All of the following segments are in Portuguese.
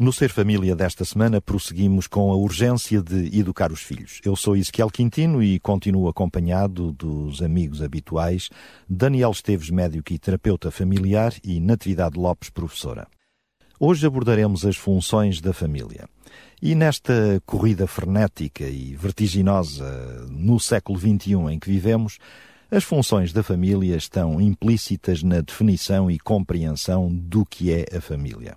No Ser Família desta semana, prosseguimos com a urgência de educar os filhos. Eu sou Ezequiel Quintino e continuo acompanhado dos amigos habituais Daniel Esteves, médico e terapeuta familiar, e Natividade Lopes, professora. Hoje abordaremos as funções da família. E nesta corrida frenética e vertiginosa no século XXI em que vivemos, as funções da família estão implícitas na definição e compreensão do que é a família.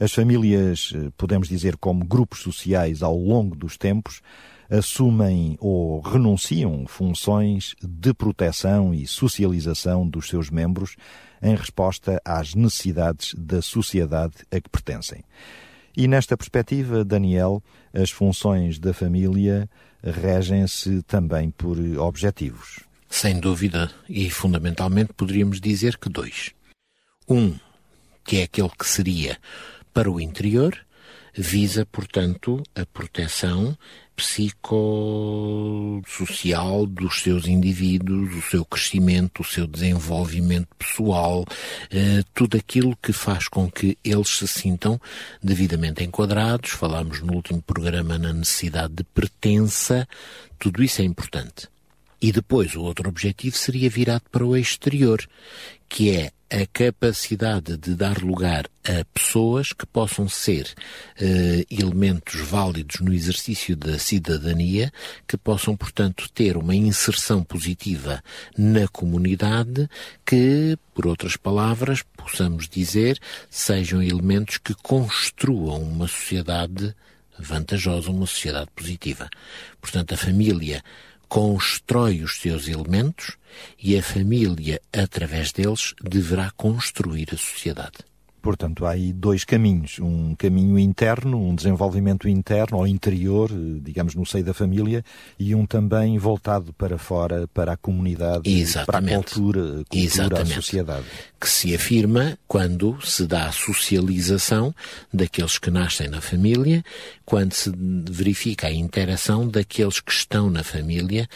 As famílias, eh, podemos dizer, como grupos sociais ao longo dos tempos, assumem ou renunciam funções de proteção e socialização dos seus membros em resposta às necessidades da sociedade a que pertencem. E nesta perspectiva, Daniel, as funções da família regem-se também por objetivos. Sem dúvida, e fundamentalmente poderíamos dizer que dois. Um, que é aquele que seria para o interior, visa, portanto, a proteção psicossocial dos seus indivíduos, o seu crescimento, o seu desenvolvimento pessoal, eh, tudo aquilo que faz com que eles se sintam devidamente enquadrados. Falámos no último programa na necessidade de pertença, tudo isso é importante. E depois o outro objetivo seria virado para o exterior, que é a capacidade de dar lugar a pessoas que possam ser eh, elementos válidos no exercício da cidadania, que possam, portanto, ter uma inserção positiva na comunidade, que, por outras palavras, possamos dizer, sejam elementos que construam uma sociedade vantajosa, uma sociedade positiva. Portanto, a família constrói os seus elementos e a família, através deles, deverá construir a sociedade. Portanto, há aí dois caminhos. Um caminho interno, um desenvolvimento interno ou interior, digamos, no seio da família, e um também voltado para fora, para a comunidade, Exatamente. para a cultura, cultura Exatamente. a sociedade. Que se afirma quando se dá a socialização daqueles que nascem na família, quando se verifica a interação daqueles que estão na família,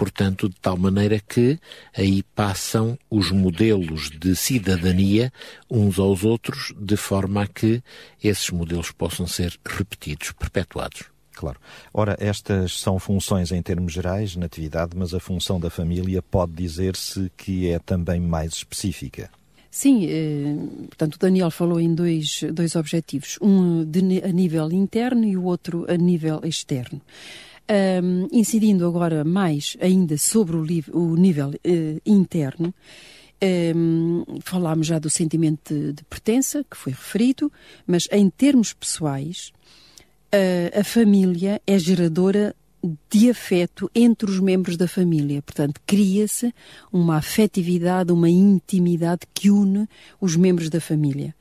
portanto, de tal maneira que aí passam os modelos de cidadania uns aos outros, de forma a que esses modelos possam ser repetidos, perpetuados. Claro. Ora, estas são funções em termos gerais na atividade, mas a função da família pode dizer-se que é também mais específica. Sim, eh, portanto, o Daniel falou em dois, dois objetivos, um de, a nível interno e o outro a nível externo. Um, incidindo agora mais ainda sobre o, o nível uh, interno, um, falámos já do sentimento de, de, pertença, que foi referido, mas em termos pessoais, uh, a família é geradora de afeto entre os membros da família. Portanto, cria-se uma afetividade, uma intimidade que une os membros da família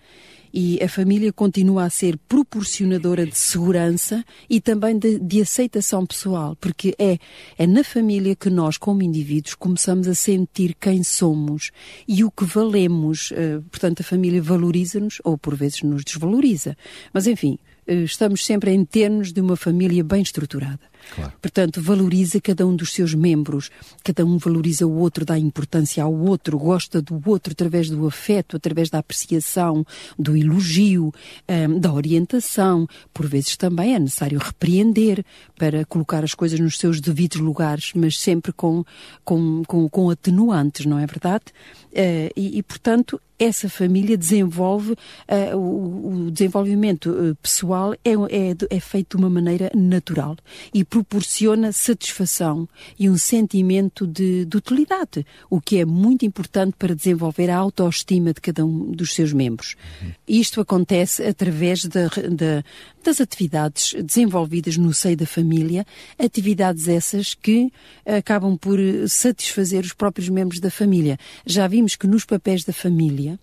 e a família continua a ser proporcionadora de segurança e também de, de, aceitação pessoal, porque é, é na família que nós, como indivíduos, começamos a sentir quem somos e o que valemos. Uh, portanto, a família valoriza-nos ou por vezes nos desvaloriza. Mas enfim, estamos sempre em termos de uma família bem estruturada. Claro. Portanto, valoriza cada um dos seus membros, cada um valoriza o outro, dá importância ao outro, gosta do outro através do afeto, através da apreciação, do elogio, um, da orientação. Por vezes também é necessário repreender para colocar as coisas nos seus devidos lugares, mas sempre com, com, com, com atenuantes, não é verdade? Uh, e, e, portanto, essa família desenvolve, uh, o, o, desenvolvimento uh, pessoal é, é, é, feito de uma maneira natural e proporciona satisfação e um sentimento de, de, utilidade, o que é muito importante para desenvolver a autoestima de cada um dos seus membros. Uhum. Isto acontece através da, da, das atividades desenvolvidas no seio da família, atividades essas que acabam por satisfazer os próprios membros da família. Já vimos que nos papéis da família, eh,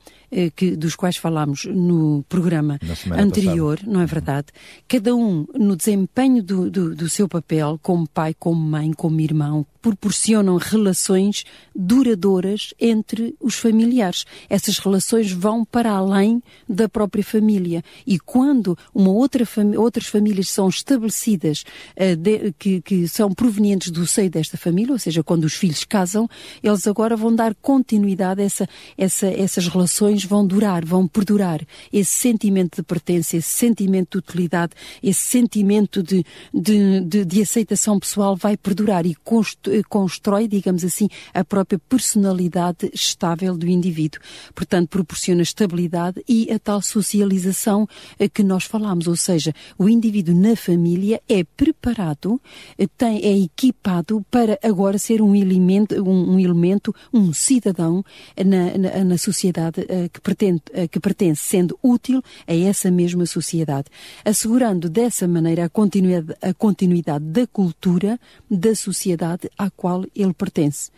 que, dos quais falámos no programa anterior, passada. não é verdade? Cada um no desempenho do, do, do seu papel, como pai, como mãe, como irmão, proporcionam relações duradouras entre os familiares. Essas relações vão para além da própria família. E quando uma outra fami outras famílias são estabelecidas, uh, de, que, que são provenientes do seio desta família, ou seja, quando os filhos casam, eles agora vão dar continuidade a essa, essa, essas relações, vão durar, vão perdurar. Esse sentimento de pertença, esse sentimento de utilidade, esse sentimento de, de, de, de aceitação pessoal vai perdurar e construir constrói, digamos assim, a própria personalidade estável do indivíduo. Portanto, proporciona estabilidade e a tal socialização eh, que nós falamos, ou seja, o indivíduo na família é preparado, eh, tem, é equipado para agora ser um elemento, um, um elemento, um cidadão na, na, na sociedade que, pretende, uh, que pertence, sendo útil a essa mesma sociedade, assegurando dessa maneira a continuidade, a continuidade da cultura da sociedade à qual ele pertence.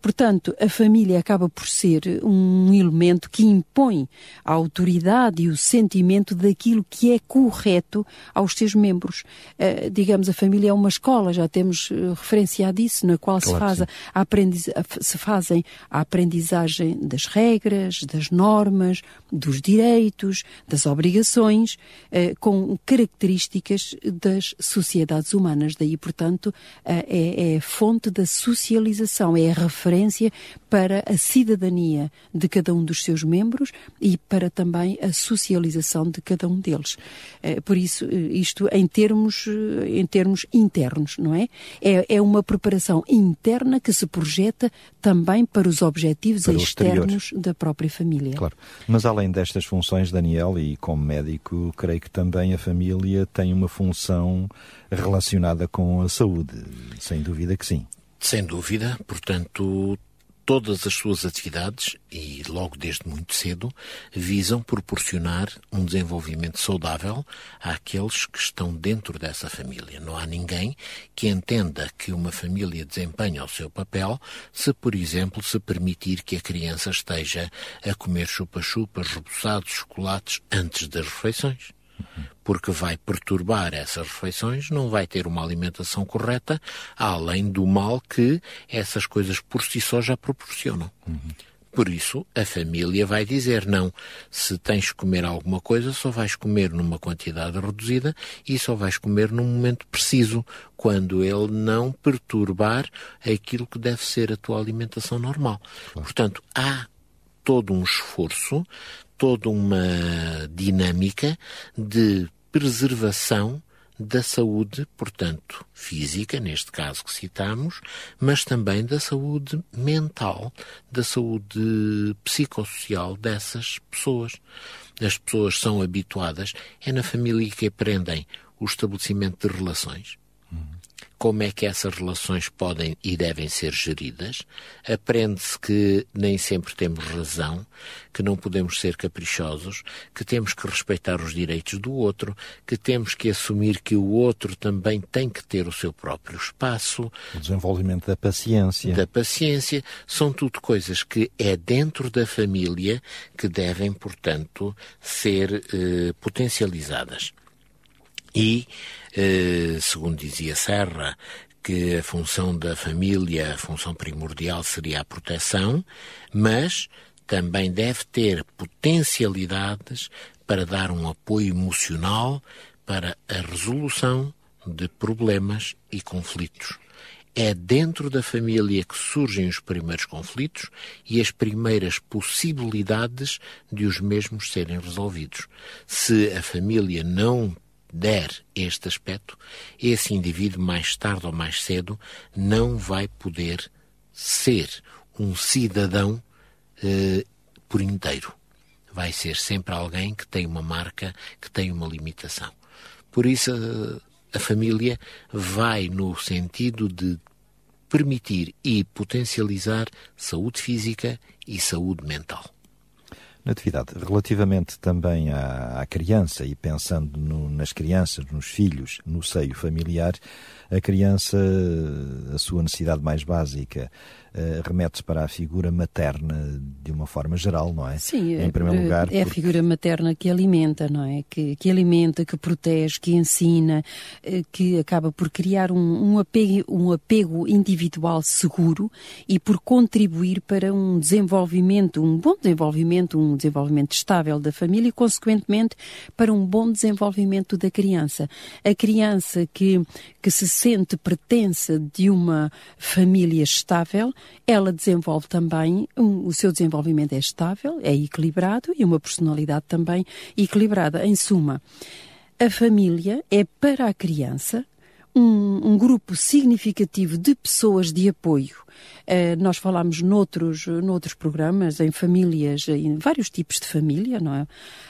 Portanto, a família acaba por ser um elemento que impõe a autoridade e o sentimento daquilo que é correto aos seus membros. Uh, digamos, a família é uma escola, já temos uh, referenciado isso, na qual claro se, faz a aprendiz se fazem a aprendizagem das regras, das normas, dos direitos, das obrigações, uh, com características das sociedades humanas. Daí, portanto, é, é fonte da socialização, é a referência para a cidadania de cada um dos seus membros e para também a socialização de cada um deles. Eh, por isso, eh, isto em termos, eh, em termos internos, não é? é? É uma preparação interna que se projeta também para os objetivos para externos da própria família. Claro. Mas além destas funções, Daniel, e como médico, creio que também a família tem uma função relacionada com a saúde. Sem dúvida que sim. Sem dúvida, portanto, todas as suas atividades, e logo desde muito cedo, visam proporcionar um desenvolvimento saudável àqueles que estão dentro dessa família. Não há ninguém que entenda que uma família desempenha o seu papel se, por exemplo, se permitir que a criança esteja a comer chupa-chupas, reboçados, chocolates antes das refeições porque vai perturbar essas refeições, não vai ter uma alimentação correta, além do mal que essas coisas por si só já proporcionam. Uhum. Por isso, a família vai dizer não. Se tens que comer alguma coisa, só vais comer numa quantidade reduzida e só vais comer num momento preciso, quando ele não perturbar aquilo que deve ser a tua alimentação normal. Claro. Portanto, há todo um esforço toda uma dinâmica de preservação da saúde, portanto, física, neste caso que citamos, mas também da saúde mental, da saúde psicossocial dessas pessoas. As pessoas são habituadas, é na família que aprendem o estabelecimento de relações, como é que essas relações podem e devem ser geridas. Aprende-se que nem sempre temos razão, que não podemos ser caprichosos, que temos que respeitar os direitos do outro, que temos que assumir que o outro também tem que ter o seu próprio espaço. O desenvolvimento da paciência. Da paciência. São tudo coisas que é dentro da família que devem, portanto, ser eh, potencializadas. E segundo dizia Serra, que a função da família, a função primordial seria a proteção, mas também deve ter potencialidades para dar um apoio emocional para a resolução de problemas e conflitos. É dentro da família que surgem os primeiros conflitos e as primeiras possibilidades de os mesmos serem resolvidos. Se a família não der este aspecto, esse indivíduo, mais tarde ou mais cedo, não vai poder ser um cidadão eh, por inteiro. Vai ser sempre alguém que tem uma marca, que tem uma limitação. Por isso, a, a família vai no sentido de permitir e potencializar saúde física e saúde mental. Natividade, relativamente também à, à criança e pensando no, nas crianças, nos filhos, no seio familiar, a criança, a sua necessidade mais básica, uh, remete-se para a figura materna de uma forma geral, não é? Sim, em primeiro lugar, é porque... a figura materna que alimenta, não é? Que, que alimenta, que protege, que ensina, que acaba por criar um, um, apego, um apego individual seguro e por contribuir para um desenvolvimento, um bom desenvolvimento, um desenvolvimento estável da família e, consequentemente, para um bom desenvolvimento da criança. A criança que, que se sente pertença de uma família estável, ela desenvolve também, um, o seu desenvolvimento é estável, é equilibrado e uma personalidade também equilibrada. Em suma, a família é para a criança um, um grupo significativo de pessoas de apoio nós falámos noutros, noutros programas, em famílias, em vários tipos de família, não é?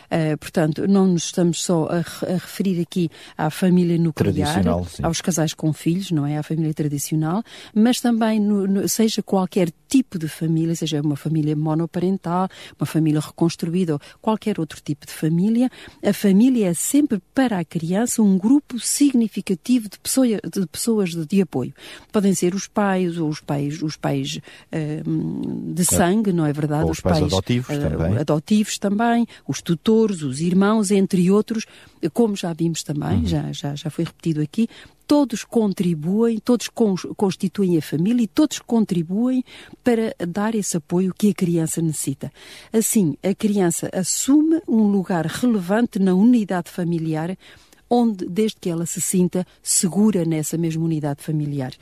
Uh, portanto, não nos estamos só a, a, referir aqui à família nuclear, aos casais com filhos, não é? À família tradicional, mas também, no, no, seja qualquer tipo de família, seja uma família monoparental, uma família reconstruída ou qualquer outro tipo de família, a família é sempre para a criança um grupo significativo de, pessoa, de pessoas de, de apoio. Podem ser os pais ou os pais os pais uh, de sangue, não é verdade? Ou os, pais, pais adotivos uh, também. Adotivos também, os tutores, os irmãos, entre outros, como já vimos também, uhum. já, já, já foi repetido aqui, todos contribuem, todos constituem a família e todos contribuem para dar esse apoio que a criança necessita. Assim, a criança assume um lugar relevante na unidade familiar onde, desde que ela se sinta segura nessa mesma unidade familiar.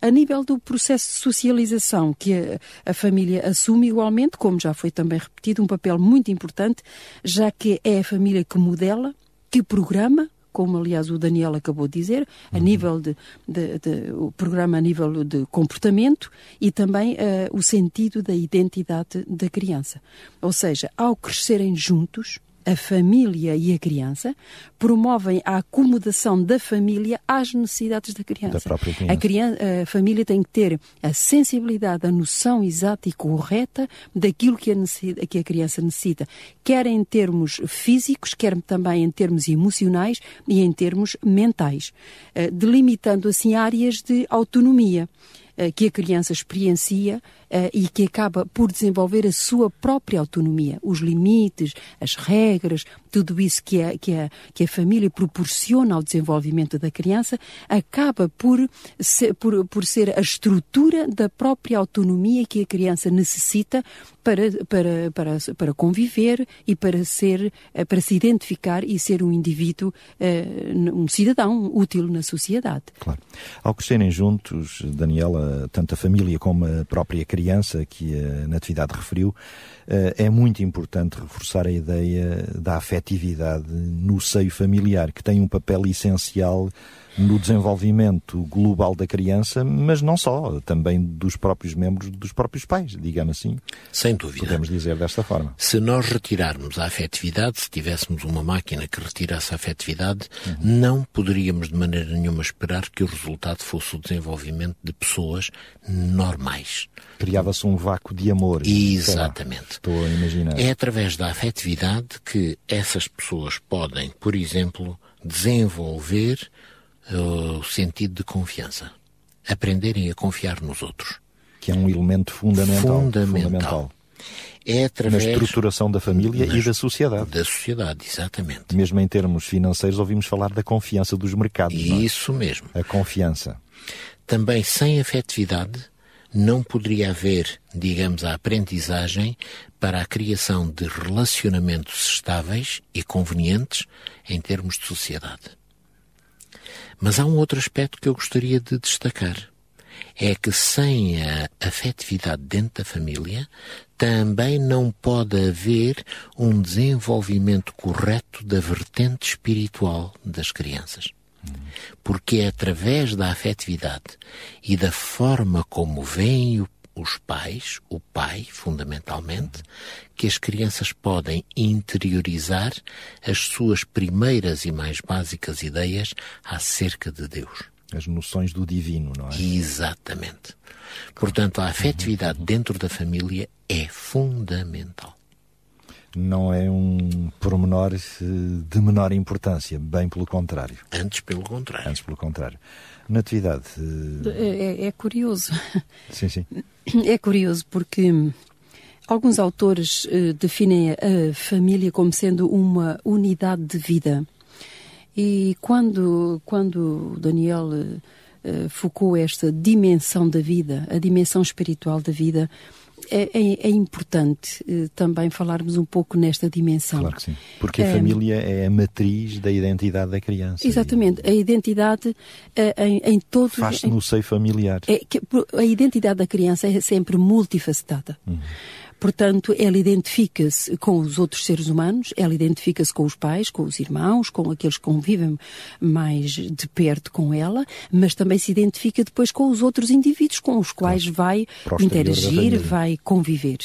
A nível do processo de socialização que a, a família assume igualmente, como já foi também repetido, um papel muito importante, já que é a família que modela, que programa, como aliás o Daniel acabou de dizer, a uhum. nível de, de, de, o programa a nível de comportamento e também uh, o sentido da identidade da criança. Ou seja, ao crescerem juntos, a família e a criança, promovem a acomodação da família às necessidades da criança. Da própria criança. A, criança, a família tem que ter a sensibilidade, a noção exata e correta daquilo que a, que a criança necessita, quer em termos físicos, quer também em termos emocionais e em termos mentais, eh, delimitando assim áreas de autonomia. Eh, que a criança experiencia e que acaba por desenvolver a sua própria autonomia, os limites, as regras, tudo isso que a, que a, que a família proporciona ao desenvolvimento da criança, acaba por ser, por, por ser a estrutura da própria autonomia que a criança necessita para, para, para, para conviver e para ser, eh, para se identificar e ser um indivíduo, um cidadão útil na sociedade. Claro. Ao crescerem juntos, Daniela, tanto a família como a própria criança que a Natividade referiu, eh, é muito importante reforçar a ideia da afetividade no seio familiar, que tem um papel essencial no desenvolvimento global da criança, mas não só, também dos próprios membros dos próprios pais, digamos assim. Sem dúvida. Podemos dizer desta forma. Se nós retirarmos a afetividade, se tivéssemos uma máquina que retirasse a afetividade, uhum. não poderíamos de maneira nenhuma esperar que o resultado fosse o desenvolvimento de pessoas normais. Criava-se um vácuo de amor. Exatamente. Estou a imaginar. É através da afetividade que essas pessoas podem, por exemplo, desenvolver o sentido de confiança. Aprenderem a confiar nos outros. Que é um elemento fundamental. Fundamental. fundamental. É através... Na estruturação da família e da sociedade. Da sociedade, exatamente. Mesmo em termos financeiros, ouvimos falar da confiança dos mercados. É? Isso é? mesmo. A confiança. Também sem afetividade não poderia haver, digamos, a aprendizagem para a criação de relacionamentos estáveis e convenientes em termos de sociedade. Mas há um outro aspecto que eu gostaria de destacar. É que sem a afetividade dentro da família, também não pode haver um desenvolvimento correto da vertente espiritual das crianças. Porque é através da afetividade e da forma como veem o os pais, o pai, fundamentalmente, que as crianças podem interiorizar as suas primeiras e mais básicas ideias acerca de Deus. As noções do divino, não é? Exatamente. Portanto, a afetividade dentro da família é fundamental. não é um pormenor de menor importância, bem pelo contrário. Antes pelo contrário. Antes pelo contrário. Natividade. É, é curioso. Sim, sim. É curioso porque alguns autores uh, definem a família como sendo uma unidade de vida. E quando, quando Daniel uh, focou esta dimensão da vida, a dimensão espiritual da vida, é, é, é importante uh, também falarmos um pouco nesta dimensão. Claro que sim. Porque a é, família é a matriz da identidade da criança. Exatamente. E... A identidade uh, em, em todo... Faz-se no seio familiar. É, a identidade da criança é sempre multifacetada. Uhum. Portanto, ela identifica-se com os outros seres humanos, ela identifica-se com os pais, com os irmãos, com aqueles que convivem mais de perto com ela, mas também se identifica depois com os outros indivíduos com os quais vai interagir, vai conviver.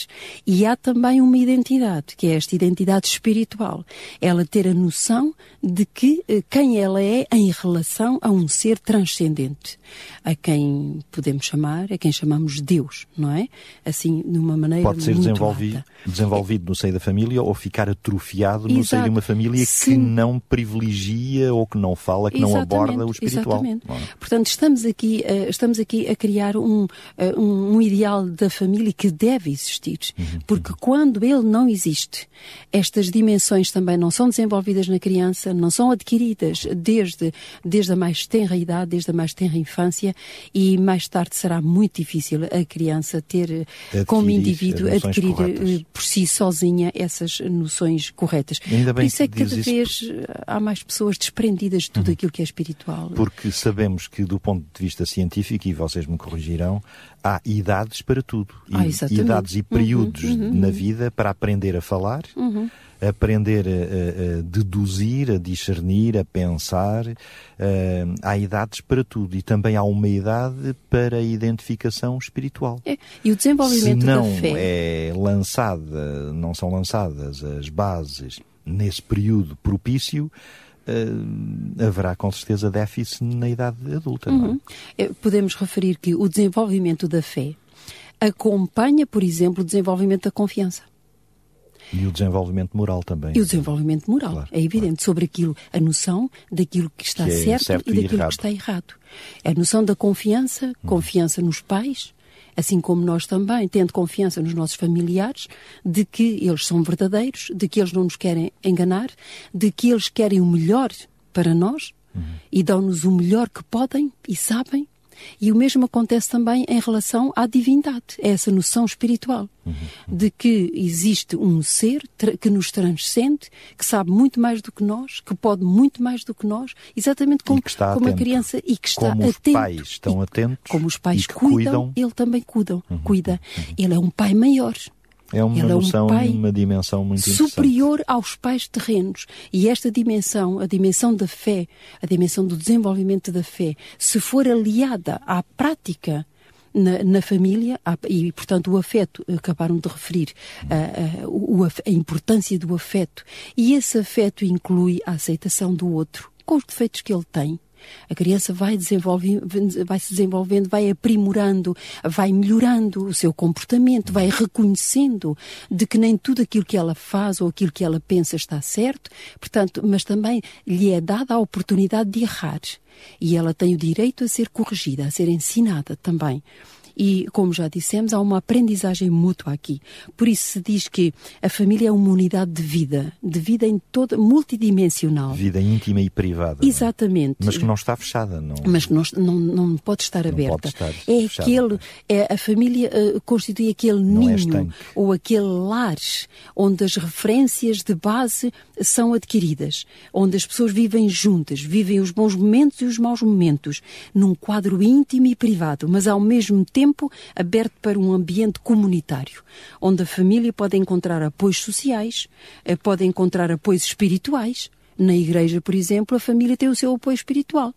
E há também uma identidade, que é esta identidade espiritual. Ela ter a noção de que eh, quem ela é em relação a um ser transcendente, a quem podemos chamar, a quem chamamos Deus, não é? Assim, de uma maneira Pode ser desenvolvido, desenvolvido no seio da família ou ficar atrofiado no seio de uma família Sim. que não privilegia ou que não fala, que exatamente, não aborda o espiritual. Exatamente. É? Portanto, estamos aqui, uh, estamos aqui a criar um, uh, um, ideal da família que deve existir, uhum, porque uhum. quando ele não existe, estas dimensões também não são desenvolvidas na criança, não são adquiridas desde, desde a mais tenra idade, desde a mais tenra infância e mais tarde será muito difícil a criança ter, Adquirir como indivíduo, adquirir adquirir corretas. Eh, por si sozinha essas noções corretas. Ainda bem por isso é que cada vez isso... Eh, há mais pessoas desprendidas de tudo uhum. aquilo que é espiritual. Porque sabemos que, do ponto de vista científico, e vocês me corrigirão, há idades para tudo. Ah, idades e períodos uhum, uhum, na vida para aprender a falar. Uhum aprender a, a, deduzir, a discernir, a pensar. Uh, há idades para tudo e também há uma idade para a identificação espiritual. É. E o desenvolvimento Se não da fé. é lançada, não são lançadas as bases nesse período propício, Uh, haverá com certeza déficit na idade adulta. É? Uhum. É? Podemos referir que o desenvolvimento da fé acompanha, por exemplo, o desenvolvimento da confiança. E o desenvolvimento moral também. E o desenvolvimento moral, claro, é evidente, claro. sobre aquilo, a noção daquilo que está que é certo, certo, e daquilo que está errado. A noção da confiança, hum. confiança nos pais, assim como nós também, tendo confiança nos nossos familiares, de que eles são verdadeiros, de que eles não nos querem enganar, de que eles querem o melhor para nós uhum. e dão-nos o melhor que podem e sabem e o mesmo acontece também em relação à divindade, é essa noção espiritual, uhum. de que existe um ser que nos transcende, que sabe muito mais do que nós, que pode muito mais do que nós, exatamente como, como a criança e que está como atento. Os pais estão atentos. Como os pais cuidam, cuidam, ele também cuidam, uhum. cuida. Uhum. Ele é um pai maior. É uma Ele noção é um e uma dimensão muito superior aos pais terrenos. E esta dimensão, a dimensão da fé, a dimensão do desenvolvimento da fé, se for aliada à prática na, na, família, e portanto o afeto, acabaram de referir a, a, a, importância do afeto, e esse afeto inclui a aceitação do outro, com os defeitos que ele tem, a criança vai, vai se desenvolvendo, vai aprimorando, vai melhorando o seu comportamento, vai reconhecendo de que nem tudo aquilo que ela faz ou aquilo que ela pensa está certo, portanto, mas também lhe é dada a oportunidade de errar. E ela tem o direito a ser corrigida, a ser ensinada também. E, como já dissemos, há uma aprendizagem mútua aqui. Por isso se diz que a família é uma unidade de vida, de vida em toda, multidimensional. Vida íntima e privada. Exatamente. Mas que não está fechada, não. Mas que não, não, não pode estar não aberta. Pode estar é fechada. aquele, é, a família uh, constitui aquele é ninho é ou aquele lar onde as referências de base são adquiridas, onde as pessoas vivem juntas, vivem os bons momentos e os maus momentos, num quadro íntimo e privado, mas ao mesmo tempo tempo aberto para um ambiente comunitário, onde a família pode encontrar apoios sociais, eh, pode encontrar apoios espirituais. Na igreja, por exemplo, a família tem o seu apoio espiritual.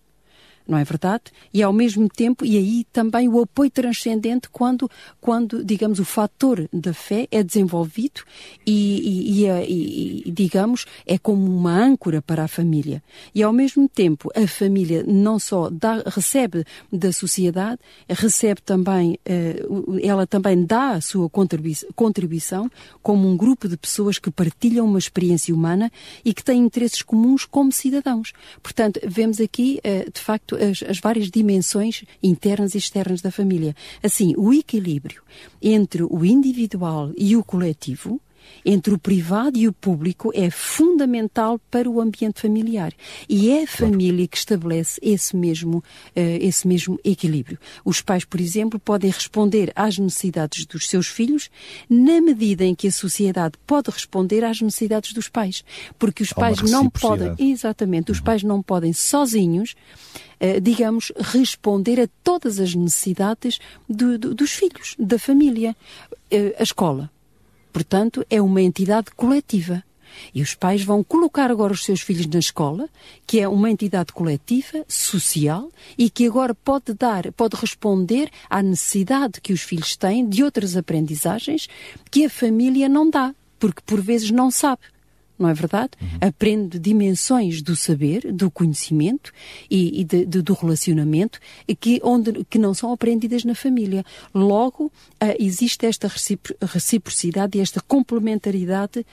Não é verdade? E ao mesmo tempo, e aí também o apoio transcendente quando, quando digamos, o fator da fé é desenvolvido e, e, e, e, digamos, é como uma âncora para a família. E ao mesmo tempo, a família não só dá, recebe da sociedade, recebe também, eh, ela também dá a sua contribuição como um grupo de pessoas que partilham uma experiência humana e que têm interesses comuns como cidadãos. Portanto, vemos aqui, eh, de facto, as, as várias dimensões internas e externas da família. Assim, o equilíbrio entre o individual e o coletivo, entre o privado e o público é fundamental para o ambiente familiar. E é a família que estabelece esse mesmo, uh, esse mesmo equilíbrio. Os pais, por exemplo, podem responder às necessidades dos seus filhos na medida em que a sociedade pode responder às necessidades dos pais. Porque os pais não podem, exatamente, os uhum. pais não podem sozinhos eh, digamos, responder a todas as necessidades do, do, dos filhos, da família. Eh, a escola, portanto, é uma entidade coletiva. E os pais vão colocar agora os seus filhos na escola, que é uma entidade coletiva, social, e que agora pode dar, pode responder à necessidade que os filhos têm de outras aprendizagens que a família não dá, porque por vezes não sabe não é verdade? Uhum. Aprende dimensões do saber, do conhecimento e, e de, de, do relacionamento que, onde, que não são aprendidas na família. Logo, uh, existe esta reciprocidade e esta complementaridade uh,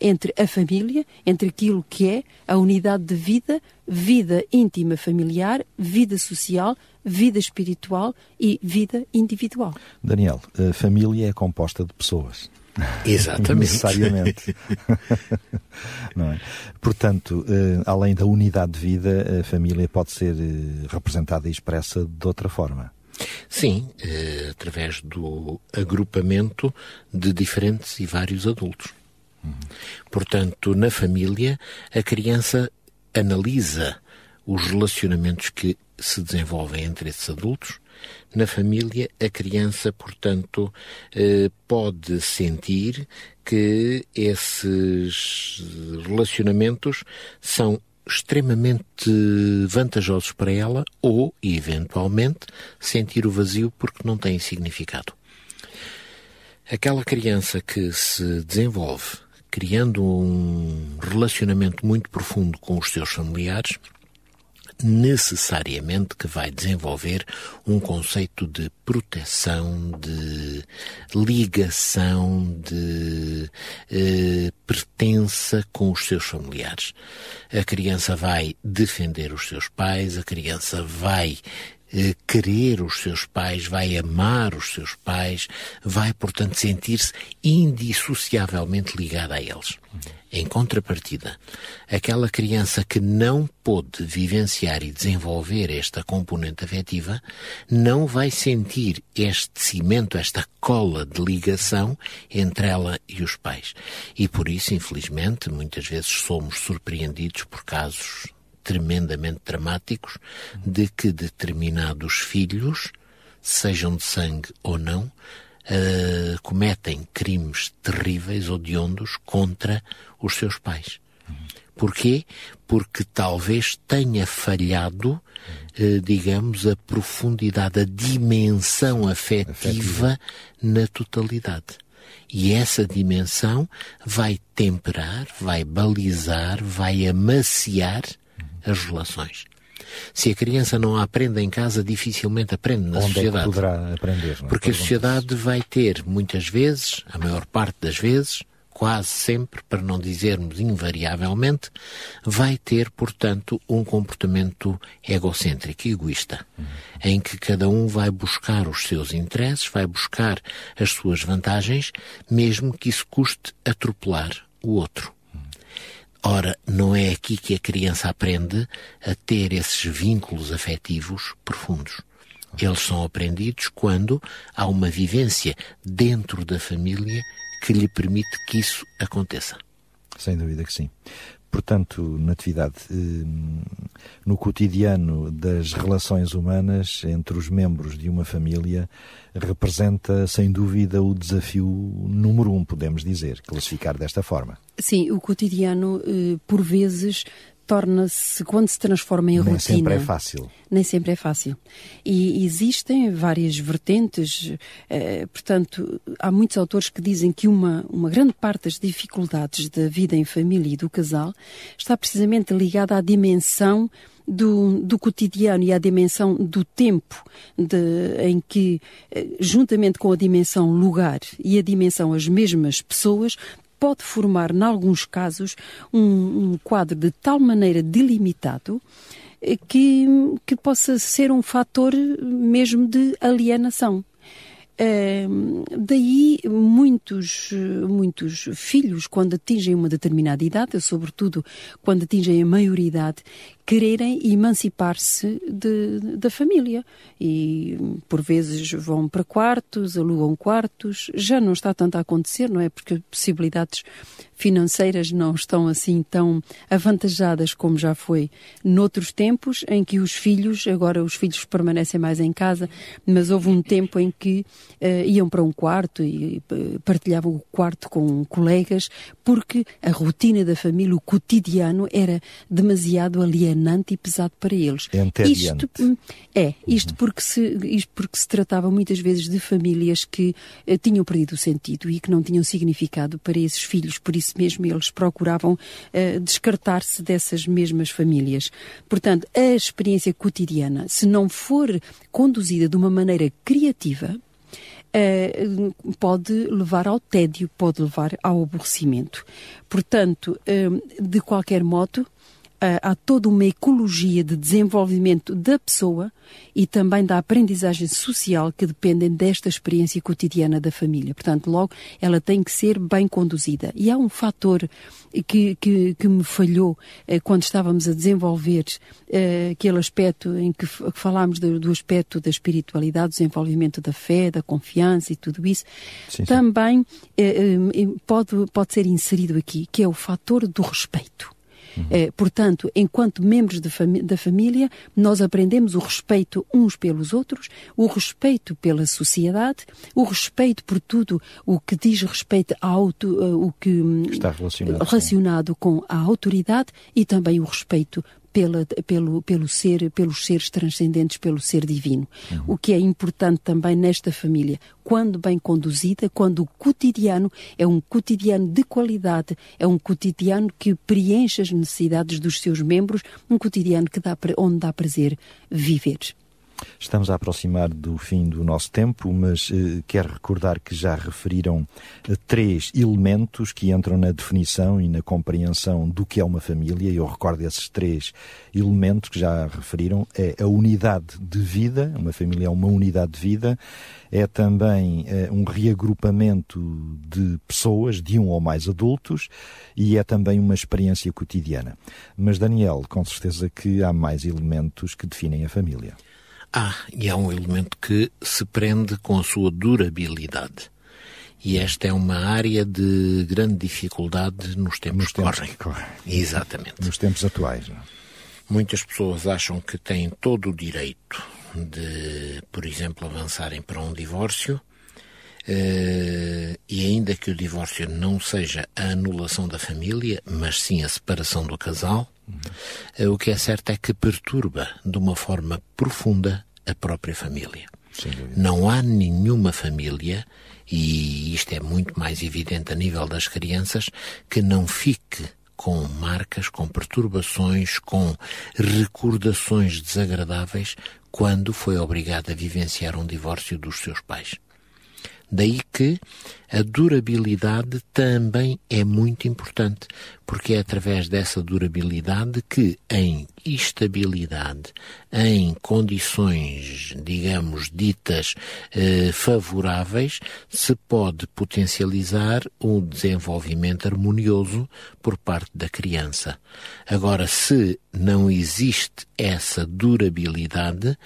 entre a família, entre aquilo que é a unidade de vida, vida íntima familiar, vida social, vida espiritual e vida individual. Daniel, a família é composta de pessoas. Exatamente. Necessariamente. é? Portanto, eh, além da unidade de vida, a família pode ser eh, representada e expressa de outra forma. Sim, eh, através do agrupamento de diferentes e vários adultos. Uhum. Portanto, na família, a criança analisa os relacionamentos que se desenvolvem entre esses adultos na família, a criança, portanto, eh, pode sentir que esses relacionamentos são extremamente vantajosos para ela ou, eventualmente, sentir o vazio porque não tem significado. Aquela criança que se desenvolve criando um relacionamento muito profundo com os seus familiares, necessariamente que vai desenvolver um conceito de proteção, de ligação, de eh, pertença com os seus familiares. A criança vai defender os seus pais, a criança vai querer os seus pais, vai amar os seus pais, vai, portanto, sentir-se indissociavelmente ligada a eles. Em contrapartida, aquela criança que não pôde vivenciar e desenvolver esta componente afetiva não vai sentir este cimento, esta cola de ligação entre ela e os pais. E por isso, infelizmente, muitas vezes somos surpreendidos por casos tremendamente dramáticos de que determinados filhos, sejam de sangue ou não, uh, cometem crimes terríveis, odiondos, contra os seus pais. Porquê? Porque talvez tenha falhado, uh, digamos, a profundidade, a dimensão afetiva, afetiva. na totalidade. E essa dimensão vai temperar, vai balizar, vai amaciar as relações. Se a criança não aprende em casa, dificilmente aprende na Onde sociedade. É poderá aprender? É? Porque a sociedade vai ter, muitas vezes, a maior parte das vezes, quase sempre, para não dizermos invariavelmente, vai ter, portanto, um comportamento egocêntrico, egoísta, uhum. em que cada um vai buscar os seus interesses, vai buscar as suas vantagens, mesmo que isso custe atropelar o outro. Ora, não é aqui que a criança aprende a ter esses vínculos afetivos profundos. Eles são aprendidos quando há uma vivência dentro da família que lhe permite que isso aconteça. Sem dúvida que sim. Portanto, Natividade, hum, no cotidiano das relações humanas entre os membros de uma família, representa, sem dúvida, o desafio número um, podemos dizer, classificar desta forma. Sim, o cotidiano, eh, por vezes, torna-se, quando se transforma em Nem rotina. sempre é fácil. Nem sempre é fácil. E existem várias vertentes, eh, portanto, há muitos autores que dizem que uma, uma grande parte das dificuldades da vida em família e do casal está precisamente ligada à dimensão do, do cotidiano e à dimensão do tempo de, em que, eh, juntamente com a dimensão lugar e a dimensão as mesmas pessoas, pode formar, em alguns casos, um, um quadro de tal maneira delimitado eh, que, que possa ser um fator mesmo de alienação. Uh, daí muitos, muitos filhos, quando atingem uma determinada idade, sobretudo quando atingem a maioridade, quererem emancipar-se da família. E por vezes vão para quartos, alugam quartos. Já não está tanto a acontecer, não é? Porque possibilidades financeiras não estão assim tão avantajadas como já foi noutros tempos, em que os filhos, agora os filhos permanecem mais em casa, mas houve um tempo em que uh, iam para um quarto e uh, partilhavam o quarto com colegas, porque a rotina da família, o cotidiano, era demasiado alienante e pesado para eles. É isto é, isto porque se isto porque se tratava muitas vezes de famílias que uh, tinham perdido o sentido e que não tinham significado para esses filhos, por isso mesmo eles procuravam uh, descartar-se dessas mesmas famílias. Portanto, a experiência cotidiana, se não for conduzida de uma maneira criativa, pode levar ao tédio, pode levar ao aborrecimento. Portanto, uh, de qualquer modo, há toda uma ecologia de desenvolvimento da pessoa e também da aprendizagem social que dependem desta experiência cotidiana da família. Portanto, logo, ela tem que ser bem conduzida. E há um fator que, que, que me falhou eh, quando estávamos a desenvolver eh, aquele aspecto em que, que falámos do, do, aspecto da espiritualidade, do desenvolvimento da fé, da confiança e tudo isso, sim, sim. também eh, eh pode, pode ser inserido aqui, que é o fator do respeito. Uhum. Eh, portanto, enquanto membros fami da família, nós aprendemos o respeito uns pelos outros, o respeito pela sociedade, o respeito por tudo o que diz respeito ao uh, o que está relacionado, relacionado com a autoridade e também o respeito pela, pelo, pelo ser, pelos seres transcendentes, pelo ser divino. Uhum. O que é importante também nesta família, quando bem conduzida, quando o cotidiano é um cotidiano de qualidade, é um cotidiano que preenche as necessidades dos seus membros, um cotidiano que dá, onde dá prazer viver. Estamos a aproximar do fim do nosso tempo, mas eh, quero recordar que já referiram eh, três elementos que entram na definição e na compreensão do que é uma família. Eu recordo esses três elementos que já referiram. É a unidade de vida, uma família é uma unidade de vida, é também eh, um reagrupamento de pessoas, de um ou mais adultos, e é também uma experiência cotidiana. Mas, Daniel, com certeza que há mais elementos que definem a família. Ah, e há um elemento que se prende com a sua durabilidade. E esta é uma área de grande dificuldade nos tempos nos que correm. Claro. Exatamente. Nos tempos atuais. Não? É? Muitas pessoas acham que têm todo o direito de, por exemplo, avançarem para um divórcio, e ainda que o divórcio não seja a anulação da família, mas sim a separação do casal, uhum. uh, o que é certo é que perturba de uma forma profunda a própria família. Não há nenhuma família, e isto é muito mais evidente a nível das crianças, que não fique com marcas, com perturbações, com recordações desagradáveis quando foi obrigada a vivenciar um divórcio dos seus pais. Daí que a durabilidade também é muito importante, porque é através dessa durabilidade que, em estabilidade, em condições, digamos, ditas eh, favoráveis, se pode potencializar o desenvolvimento harmonioso por parte da criança. Agora, se não existe essa durabilidade,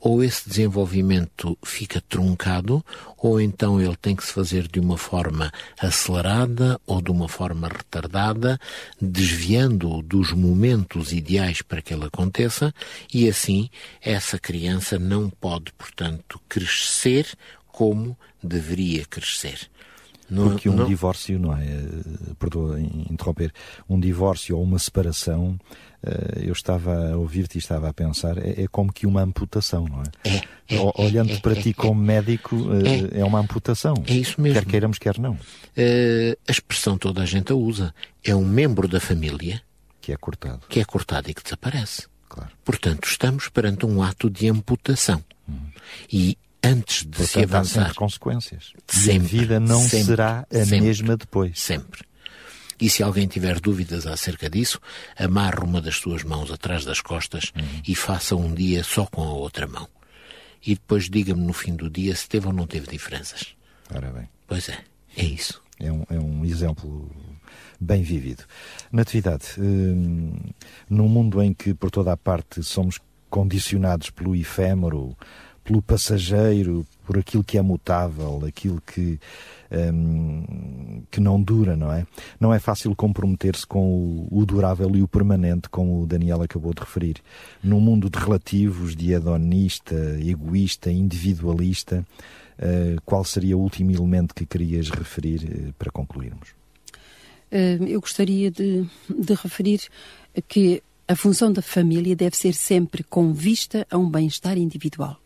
ou esse desenvolvimento fica truncado, ou então ele tem que se fazer de uma forma acelerada ou de uma forma retardada, desviando dos momentos ideais para que ele aconteça, e assim essa criança não pode, portanto, crescer como deveria crescer. Não, Porque um não... divórcio, não é? Perdoa interromper, um divórcio ou uma separação, eh, eu estava a ouvir-te e estava a pensar, é, é, como que uma amputação, não é? é, é Olhando é, para ti como médico, eh, é, uma amputação. É isso mesmo. Quer queiramos, quer não. A expressão toda a gente a usa. É um membro da família que é cortado. Que é cortado e que desaparece. Claro. Portanto, estamos perante um ato de amputação. Hum. E antes de Portanto, se avançar. Há consequências. Sempre, e a vida não sempre, será a sempre, mesma depois. Sempre. E se alguém tiver dúvidas acerca disso, amarre uma das suas mãos atrás das costas uhum. e faça um dia só com a outra mão. E depois diga-me no fim do dia se teve ou não teve diferenças. Ora bem. Pois é, é isso. É um, é um exemplo bem vivido. Natividade, hum, num mundo em que por toda a parte somos condicionados pelo efêmero, pelo passageiro, por aquilo que é mutável, aquilo que, um, que não dura, não é? Não é fácil comprometer-se com o, o, durável e o permanente, como o Daniel acabou de referir. Num mundo de relativos, de hedonista, egoísta, individualista, uh, qual seria o último elemento que querias referir uh, para concluirmos? Uh, eu gostaria de, de referir que a função da família deve ser sempre com vista a um bem-estar individual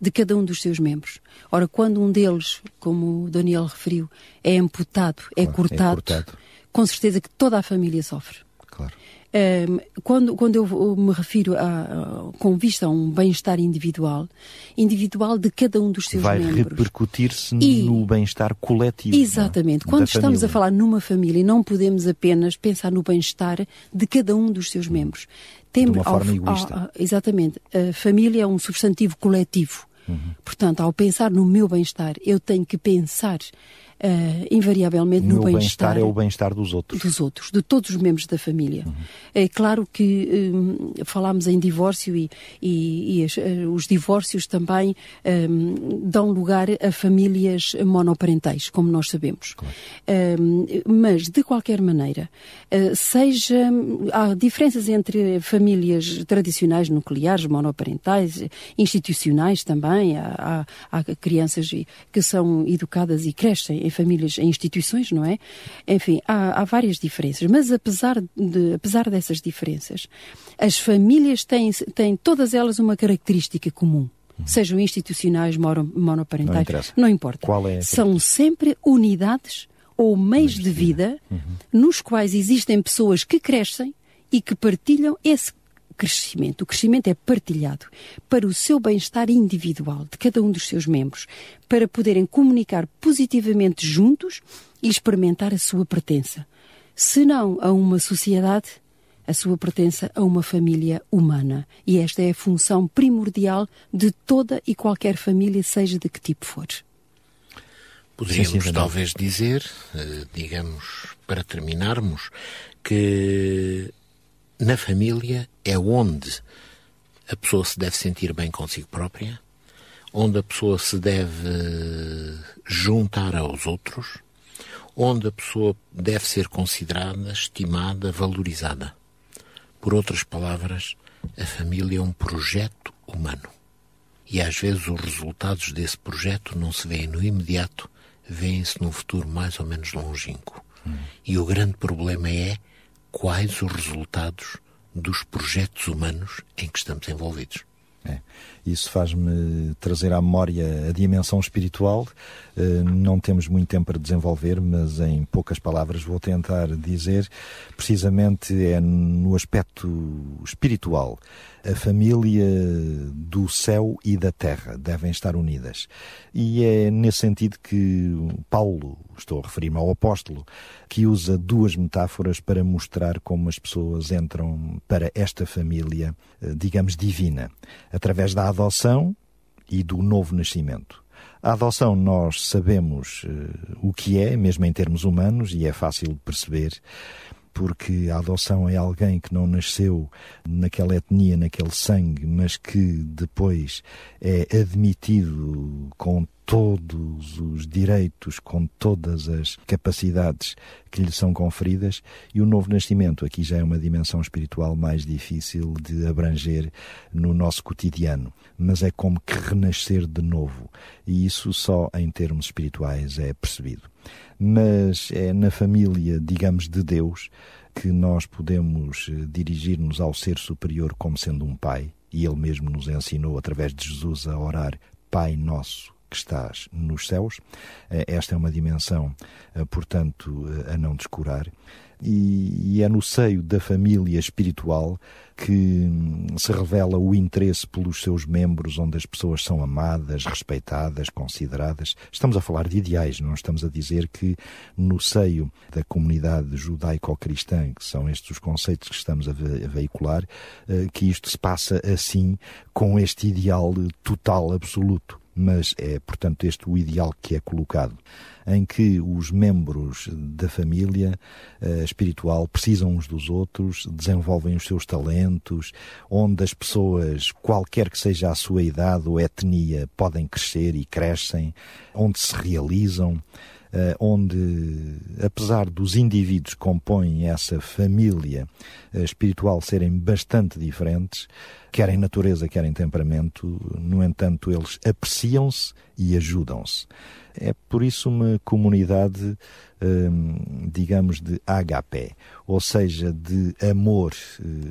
de cada um dos seus membros. Ora, quando um deles, como o Daniel referiu, é amputado, é, claro, cortado, é cortado, com certeza que toda a família sofre. Claro. Um, quando, quando eu me refiro a, a com vista a um bem-estar individual, individual de cada um dos seus Vai membros. Vai repercutir-se no bem-estar coletivo. É? Exatamente. Quando estamos família. a falar numa família, não podemos apenas pensar no bem-estar de cada um dos seus membros. Tem, de uma forma ao, egoísta. Ao, exatamente. A família é um substantivo coletivo. Uhum. Portanto, ao pensar no meu bem-estar, eu tenho que pensar uh, invariavelmente no bem-estar. Bem é o bem-estar dos outros. Dos outros, de todos os membros da família. Uhum. É claro que um, falámos em divórcio e, e, e as, uh, os divórcios também um, dão lugar a famílias monoparentais, como nós sabemos. Claro. Um, mas, de qualquer maneira, uh, seja. Há diferenças entre famílias tradicionais nucleares, monoparentais, institucionais também. Há, há, há crianças que são educadas e crescem em famílias, em instituições, não é? Enfim, há, há várias diferenças, mas apesar, de, apesar dessas diferenças, as famílias têm, têm todas elas uma característica comum sejam institucionais, monoparentais, não, não importa. É São sempre unidades ou meios de vida uhum. nos quais existem pessoas que crescem e que partilham esse crescimento. O crescimento é partilhado para o seu bem-estar individual de cada um dos seus membros, para poderem comunicar positivamente juntos e experimentar a sua pertença. Se não a uma sociedade, a sua pertença a uma família humana. E esta é a função primordial de toda e qualquer família, seja de que tipo for. Poderíamos sim, sim, talvez dizer, eh, digamos, para terminarmos, que na família é onde a pessoa se deve sentir bem consigo própria, onde a pessoa se deve juntar aos outros, onde a pessoa deve ser considerada, estimada, valorizada. Por outras palavras, a família é um projeto humano. E às vezes os resultados desse projeto não se veem no imediato, veem-se num futuro mais ou menos longínquo. Hum. E o grande problema é quais os resultados dos projetos humanos em que estamos envolvidos. É. Isso faz-me trazer à memória a dimensão espiritual. Eh, não temos muito tempo para desenvolver, mas em poucas palavras vou tentar dizer. Precisamente é no aspecto espiritual a família do céu e da terra devem estar unidas. E é nesse sentido que Paulo, estou a referir-me ao apóstolo, que usa duas metáforas para mostrar como as pessoas entram para esta família, eh, digamos, divina, através da adoção e do novo nascimento. A adoção nós sabemos uh, o que é, mesmo em termos humanos, e é fácil de perceber porque a adoção é alguém que não nasceu naquela etnia, naquele sangue, mas que depois é admitido com todos os direitos, com todas as capacidades que lhe são conferidas, e o novo nascimento aqui já é uma dimensão espiritual mais difícil de abranger no nosso cotidiano, mas é como que renascer de novo, e isso só em termos espirituais é percebido. Mas é na família, digamos, de Deus que nós podemos eh, dirigir-nos ao ser superior como sendo um pai, e ele mesmo nos ensinou através de Jesus a orar Pai Nosso que estás nos céus. Eh, esta é uma dimensão, eh, portanto, eh, a não descurar. E é no seio da família espiritual que hum, se revela o interesse pelos seus membros, onde as pessoas são amadas, respeitadas, consideradas. Estamos a falar de ideais, não estamos a dizer que no seio da comunidade judaico-cristã, que são estes os conceitos que estamos a veicular, que isto se passa assim, com este ideal total, absoluto mas é, portanto, este o ideal que é colocado, em que os membros da família uh, espiritual precisam uns dos outros, desenvolvem os seus talentos, onde as pessoas, qualquer que seja a sua idade ou etnia, podem crescer e crescem, onde se realizam. Uh, onde, apesar dos indivíduos que compõem essa família uh, espiritual serem bastante diferentes, quer em natureza, quer em temperamento, no entanto, eles apreciam-se e ajudam-se. É por isso uma comunidade, hum, digamos, de HP, ou seja, de amor,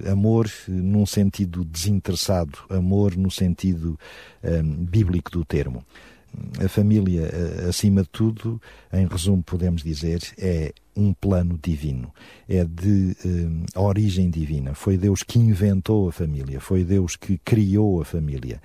eh, amor num sentido desinteressado, amor no sentido hum, bíblico do termo. A família, eh, acima de tudo, em resumo, podemos dizer, é um plano divino, é de uh, origem divina. Foi Deus que inventou a família, foi Deus que criou a família.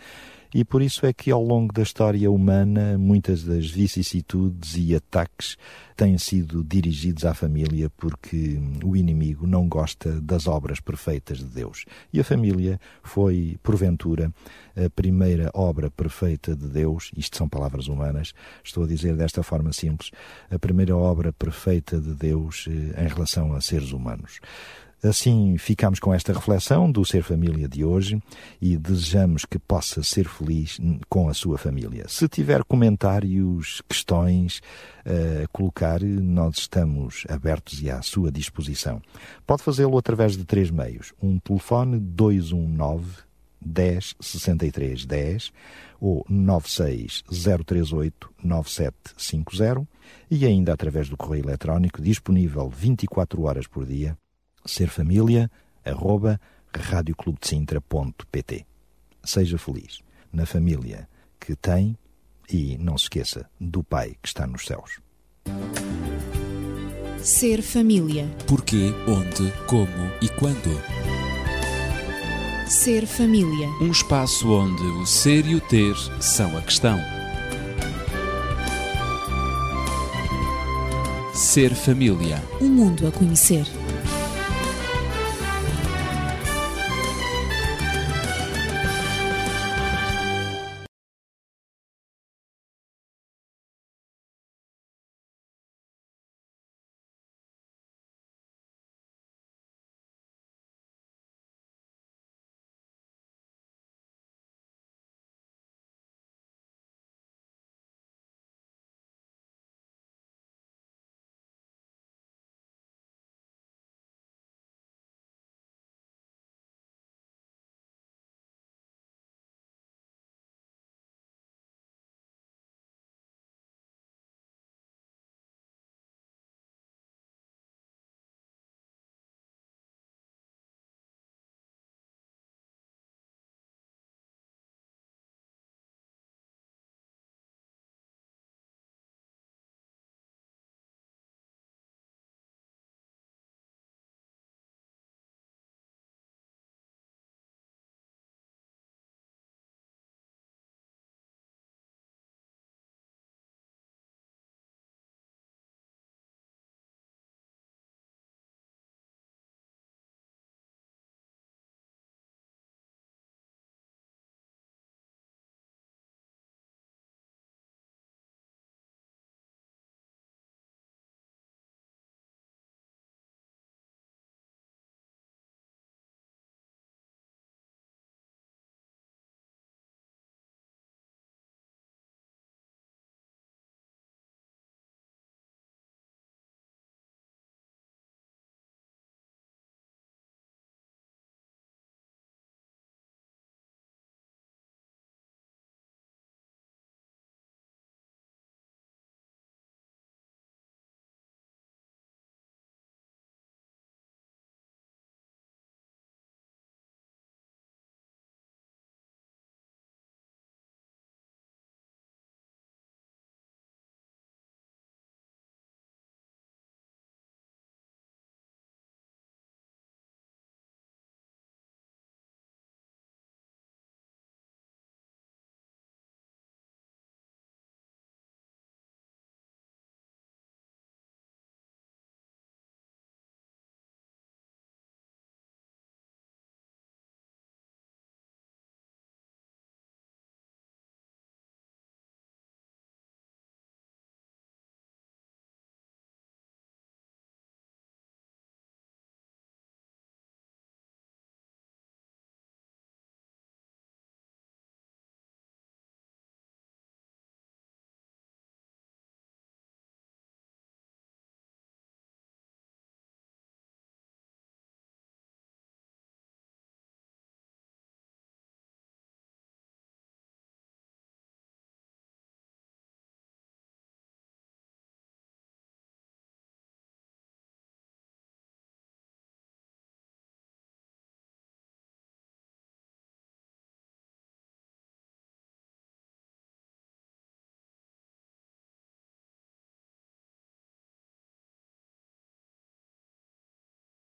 E por isso é que ao longo da história humana muitas das vicissitudes e ataques têm sido dirigidos à família porque o inimigo não gosta das obras perfeitas de Deus. E a família foi, porventura, a primeira obra perfeita de Deus, isto são palavras humanas, estou a dizer desta forma simples, a primeira obra perfeita de Deus eh, em relação a seres humanos. Assim, ficamos com esta reflexão do Ser Família de hoje e desejamos que possa ser feliz com a sua família. Se tiver comentários, questões a colocar, nós estamos abertos e à sua disposição. Pode fazê-lo através de três meios. Um telefone 219 10 63 10 ou 96 038 9750 e ainda através do correio eletrónico disponível 24 horas por dia radioclubdecintra.pt. Seja feliz na família que tem e não se esqueça do Pai que está nos céus. Ser família. Porquê, onde, como e quando. Ser família. Um espaço onde o ser e o ter são a questão. Ser família. Um mundo a conhecer.